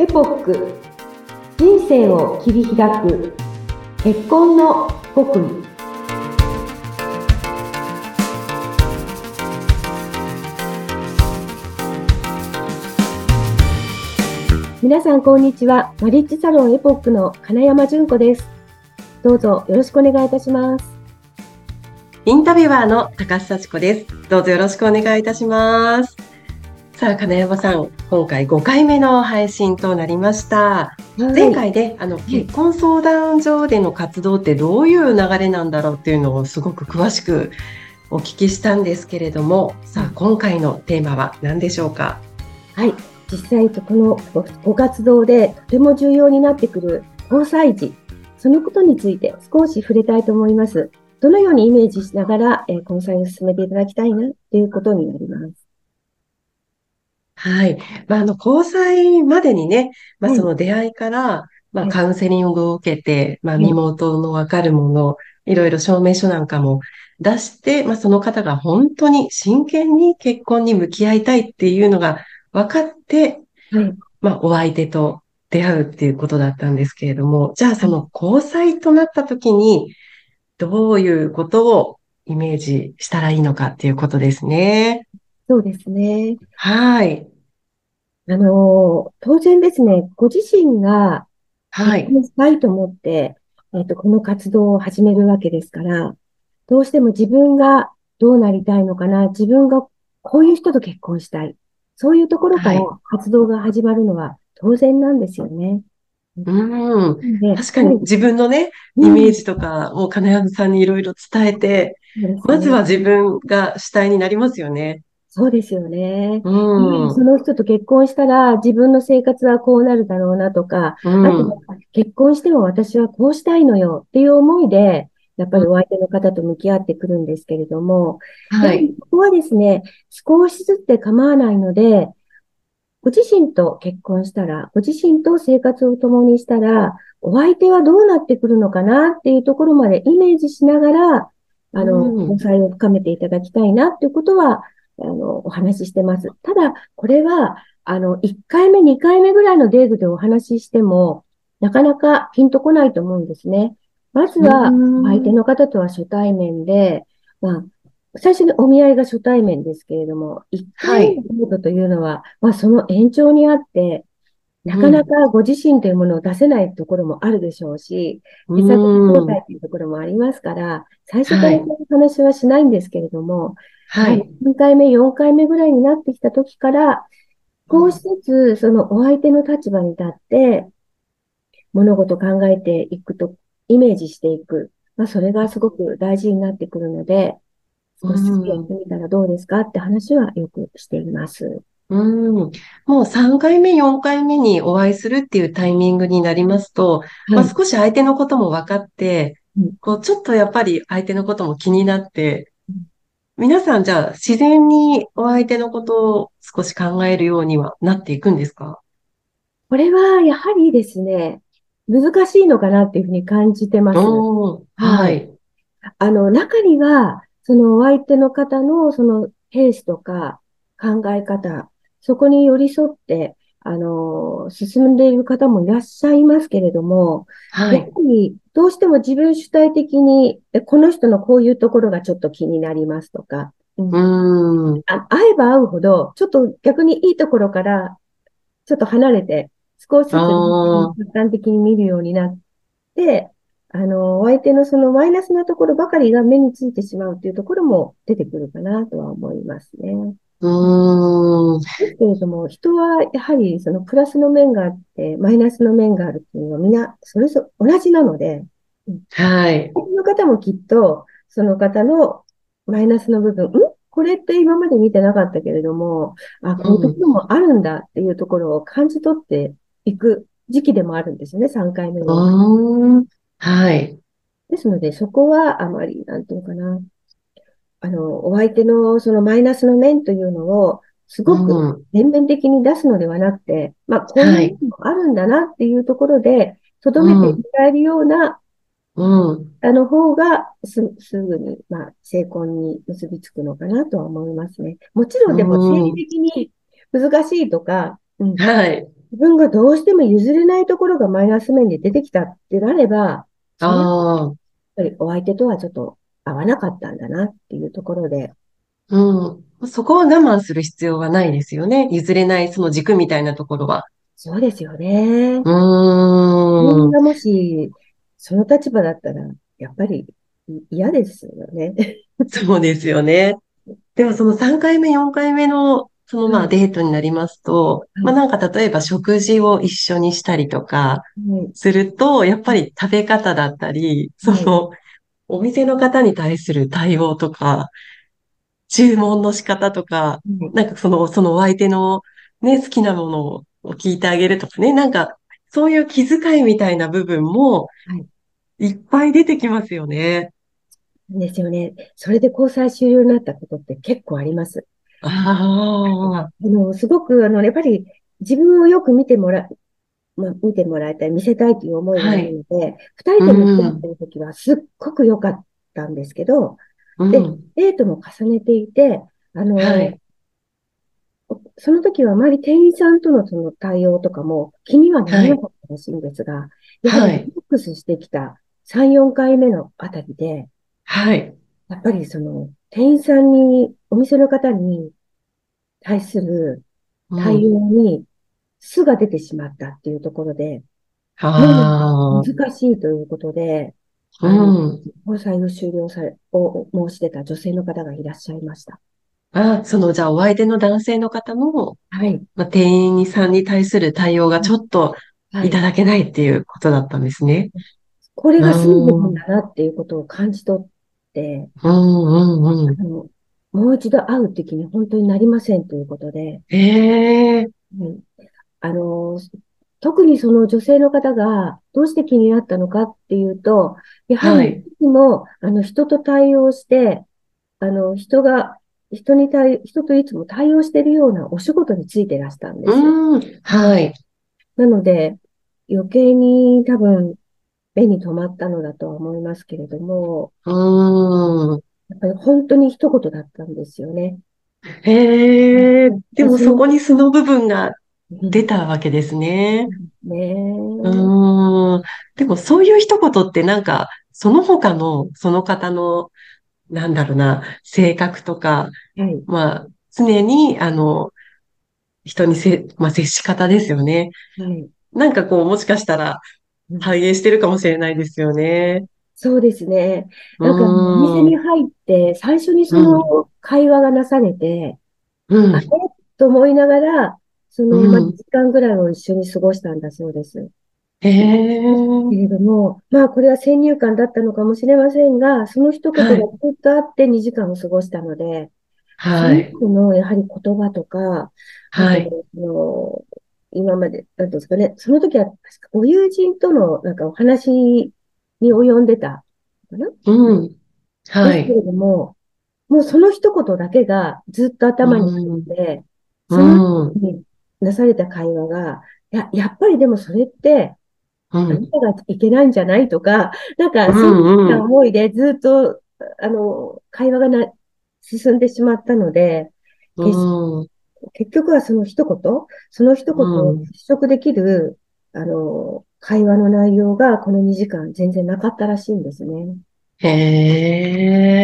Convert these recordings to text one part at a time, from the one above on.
エポック。人生を切り開く。結婚の極意。皆さんこんにちは。マリッジサロンエポックの金山純子です。どうぞよろしくお願いいたします。インタビュアーの高須幸子です。どうぞよろしくお願いいたします。さあ、金山さん、今回5回目の配信となりました。はい、前回で、あの、結婚相談所での活動ってどういう流れなんだろうっていうのをすごく詳しくお聞きしたんですけれども、さあ、今回のテーマは何でしょうか？はい。実際、このご活動でとても重要になってくる交際時、そのことについて少し触れたいと思います。どのようにイメージしながら、えー、交際を進めていただきたいなということになります。はい。まあ、あの、交際までにね、まあ、その出会いから、まあ、カウンセリングを受けて、まあ、身元のわかるもの、いろいろ証明書なんかも出して、まあ、その方が本当に真剣に結婚に向き合いたいっていうのが分かって、まあ、お相手と出会うっていうことだったんですけれども、じゃあその交際となった時に、どういうことをイメージしたらいいのかっていうことですね。そうですね。はい。あの、当然ですね、ご自身が、はい。したいと思って、えっ、と、この活動を始めるわけですから、どうしても自分がどうなりたいのかな、自分がこういう人と結婚したい。そういうところから活動が始まるのは当然なんですよね。うん。確かに自分のね、イメージとかも金山さんにいろいろ伝えて、まずは自分が主体になりますよね。そうですよね。うん、その人と結婚したら自分の生活はこうなるだろうなとか、うん、あと結婚しても私はこうしたいのよっていう思いで、やっぱりお相手の方と向き合ってくるんですけれども、はい。ここはですね、少しずつで構わないので、ご自身と結婚したら、ご自身と生活を共にしたら、お相手はどうなってくるのかなっていうところまでイメージしながら、あの、交際を深めていただきたいなっていうことは、あの、お話ししてます。ただ、これは、あの、1回目、2回目ぐらいのデートでお話ししても、なかなかピンとこないと思うんですね。まずは、相手の方とは初対面で、まあ、最初にお見合いが初対面ですけれども、1回目のデートというのは、はい、まあ、その延長にあって、なかなかご自身というものを出せないところもあるでしょうし、自殺交代というところもありますから、最初からそういう話はしないんですけれども、はい。3回目、4回目ぐらいになってきた時から、少しずつそのお相手の立場に立って、物事を考えていくと、イメージしていく。まあ、それがすごく大事になってくるので、少しずつやってみたらどうですかって話はよくしています。うん。もう3回目、4回目にお会いするっていうタイミングになりますと、はい、まあ、少し相手のことも分かって、こう、ちょっとやっぱり相手のことも気になって、皆さんじゃあ自然にお相手のことを少し考えるようにはなっていくんですか？これはやはりですね、難しいのかなっていうふうに感じてます。はい。あの、中には、そのお相手の方のそのペースとか考え方、そこに寄り添って、あの、進んでいる方もいらっしゃいますけれども、はい。やっぱり、どうしても自分主体的に、この人のこういうところがちょっと気になりますとか、うん、うんあ会えば会うほど、ちょっと逆にいいところから、ちょっと離れて、少しずつ客観的に見るようになって、あの、お相手のそのマイナスなところばかりが目についてしまうというところも出てくるかなとは思いますね。うん。ですけれども、人はやはりそのプラスの面があって、マイナスの面があるっていうのはみんなそれぞれ同じなので、はい。その方もきっと、その方のマイナスの部分、ん？これって今まで見てなかったけれども、あ、こういうところもあるんだっていうところを感じ取っていく時期でもあるんですよね、3回目の。はい。ですので、そこはあまり、なんていうかな、あの、お相手のそのマイナスの面というのを、すごく全面的に出すのではなくて、うん、まあ、こういうのもあるんだなっていうところで、とどめてもらえるような、うん。あの方がす、すぐに、まあ、成婚に結びつくのかなとは思いますね。もちろんでも、生理的に難しいとか、うん、はい。自分がどうしても譲れないところがマイナス面で出てきたってなれば、ああ、っぱりお相手とはちょっと合わなかったんだなっていうところで、うん。そこは我慢する必要はないですよね。譲れないその軸みたいなところは。そうですよね。うーん。みんなもし、その立場だったら、やっぱりい嫌ですよね。そうですよね。でもその3回目、4回目の、そのまはいあデートになりますと、はいまあなんか例えば食事を一緒にしたりとかはいすると、やっぱり食べ方だったり、そはいのお店の方に対する対応とか、注文の仕方とか、はいなんかその、そのお相手のね、好きなものを聞いてあげるとかね、なんかそういう気遣いみたいな部分もはいいっぱい出てきますよね。ですよね。それで交際終了になったことって結構あります。ああ、あの、すごく、あの、やっぱり自分をよく見てもら、まあ、見てもらいたい、見せたいという思いがあるので、二人で向き合ってる時はすっごく良かったんですけど、でうん。デートも重ねていて、あの、はい。その時はあまり店員さんとのその対応とかも気にはならなかったらしいんですが、やははいりフォックスしてきた3、4回目のあたりで、はい。やっぱりその店員さんに、お店の方に対するうん対応に素が出てしまったっていうところで、あ難しいということで、うん。交際を終了され、を申し出た女性の方がいらっしゃいました。あ、その、じゃあ、お相手の男性の方の、はい。まあ、店員さんに対する対応がちょっとはいいただけないっていうことだったんですね。これが素の部分だなっていうことを感じ取って、うん、うん、うん。あの、もう一度会う時に本当になりませんということで、ええ、うんあの、特にその女性の方がどうして気になったのかっていうと、やははいりいつも、あの、人と対応して、あの、人が、人に対、人といつも対応しているようなお仕事についてらしたんですよ。うん、はい。なので、余計に多分、目に留まったのだとは思いますけれども、うん。やっぱり本当に一言だったんですよね。へえ、でもそそこに素の部分がうん出たわけですね。ねえ。うん。でもそういう一言ってなんか、その他の、その方の、なんだろうな、性格とか、はい。まあ、常に、あの、人にせ、まあ、接し方ですよね。はい。なんかこう、もしかしたらうん反映してるかもしれないですよね。そうですね。うなんか、お店ん。に入って、最初にその会話がなされて、うんあれ？と思いながら、その、うんまあ、2時間ぐらいを一緒に過ごしたんだそうです。へえ。けれども、まあ、これは先入観だったのかもしれませんが、その一言がずはいっとあって2時間を過ごしたので、そのはい。人のやはり言葉とか、はい。あの、今まで、なんですかね、その時は確かご友人とのなんかお話に及んでたかな？うん。はい。ですけれども、もうその一言だけがずっと頭に入って、そのうん。時になされた会話が、や、やっぱりでもそれって、う。あなんたがいけないんじゃないとか、なんか、うんそういううん思いでずっと、あの、会話がな、進んでしまったので、うん。結局はその一言、その一言をうん払拭できる、あの、会話の内容がこの2時間全然なかったらしいんですね。へ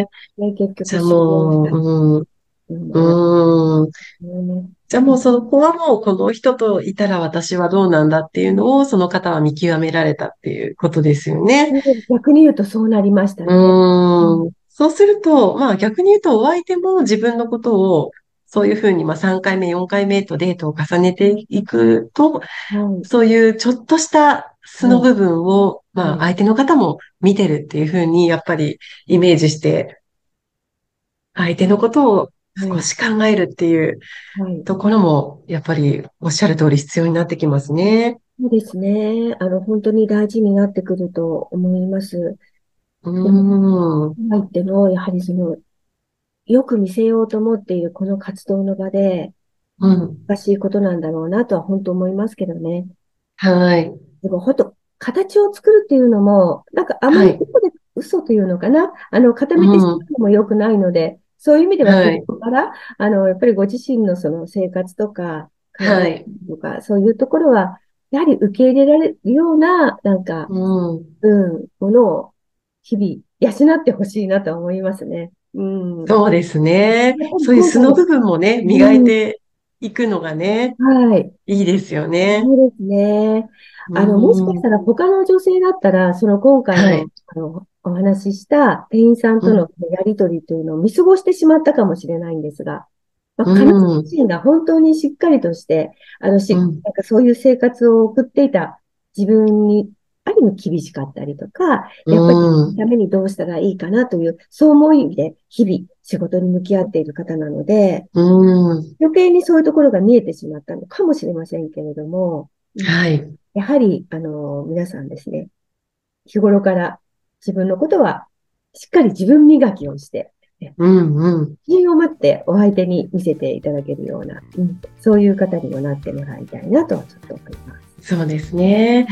え。で、結局じゃあ終了したもう、のうもん。うん。ね。じゃあもうそこはもうこの人といたら私はどうなんだっていうのをその方は見極められたっていうことですよね。逆に言うとそうなりましたうね。ーん。そうすると、まあ逆に言うとお相手も自分のことをそういうふうにまあ3回目、4回目とデートを重ねていくと、はい。そういうちょっとした素の部分を、まあはい相手の方も見てるっていうふうにやっぱりイメージして、相手のことを少し考えるっていうはい。ところも、やっぱりおっしゃる通り必要になってきますね。そうですね。あの、本当に大事になってくると思います。うーん。入っても、やはりその、よく見せようと思っているこの活動の場で、うん。難しいことなんだろうなとは本当思いますけどね。はい。でも本当、形を作るっていうのも、なんかあまりはいここで嘘というのかな？あの、固めてしまうのも良くないので、そういう意味では、はいそこから、あの、やっぱりご自身のその生活とか、はい。とか、そういうところは、やはり受け入れられるような、なんか、うん、うん、ものを日々養ってほしいなと思いますね。うん、そうですね。そういう素の部分もね、磨いていくのがね、はい。いいですよね。そうですね。あの、もしかしたら他の女性だったら、その今回の、はい、あの、お話しした店員さんとのやりとりというのを見過ごしてしまったかもしれないんですが、まあ、彼女自身が本当にしっかりとして、あのし、なん。かそういう生活を送っていた自分に、ある意味厳しかったりとか、やっぱりためにどうしたらいいかなという、そう思いで日々仕事に向き合っている方なので、余計にそういうところが見えてしまったのかもしれませんけれども、はい。やはり、あの、皆さんですね、日頃から自分のことはしっかり自分磨きをして、うんうん。自信を持ってお相手に見せていただけるような、うん、そういう方にもなってもらいたいなとちょっと思います。そうですね。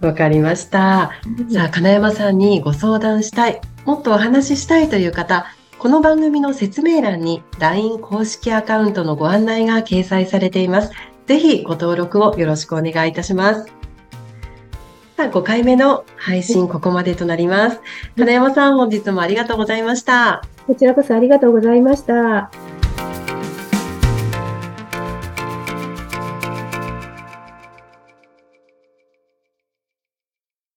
わかりました。さあ、金山さんにご相談したい、もっとお話ししたいという方、この番組の説明欄に LINE 公式アカウントのご案内が掲載されています。ぜひご登録をよろしくお願いいたします。さあ、5回目の配信、ここまでとなります。金山さん、本日もありがとうございました。こちらこそありがとうございました。